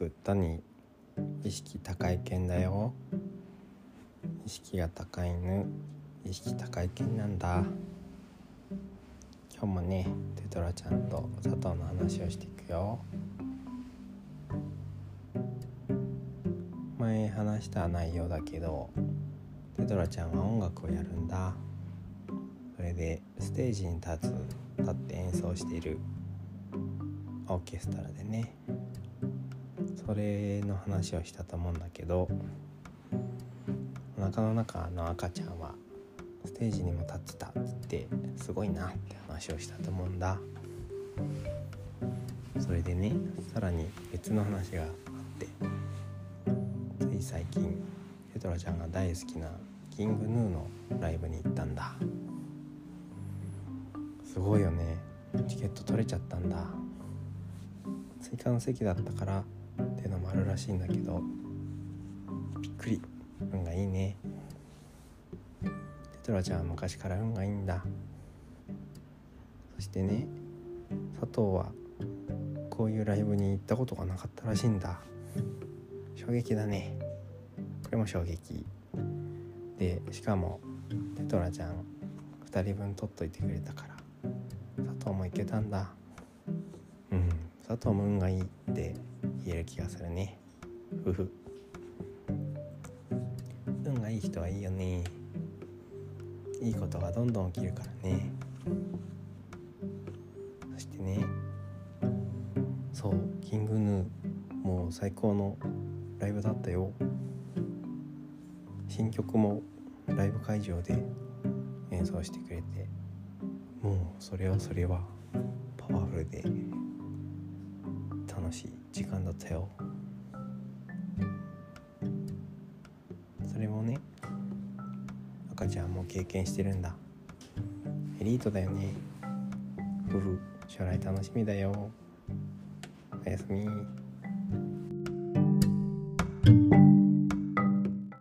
僕谷意識高い犬だよ。意識が高い犬。意識高い犬なんだ。今日もねテトラちゃんと佐藤の話をしていくよ。前話した内容だけどテトラちゃんは音楽をやるんだ。それでステージに立つ立って演奏している。オーケストラでね。それの話をしたと思うんだけどお腹の中の赤ちゃんはステージにも立ってたって言ってすごいなって話をしたと思うんだ。それでねさらに別の話があってつい最近ペトラちゃんが大好きなキングヌーのライブに行ったんだ。すごいよね。チケット取れちゃったんだ。追加の席だったからっていうのもあるらしいんだけどびっくり。運がいいね。テトラちゃんは昔から運がいいんだ。そしてね佐藤はこういうライブに行ったことがなかったらしいんだ。衝撃だね。これも衝撃。でしかもテトラちゃん2人分取っといてくれたから佐藤も行けたんだ。うん佐藤も運がいいって。言える気がするね。ふふ。運がいい人はいいよね。いいことがどんどん起きるからね。そしてねそうキングヌーもう最高のライブだったよ。新曲もライブ会場で演奏してくれて。もうそれはそれはパワフルで。時間だったよ。それもね赤ちゃんも経験してるんだ。エリートだよね。夫婦将来楽しみだよ。おやすみ。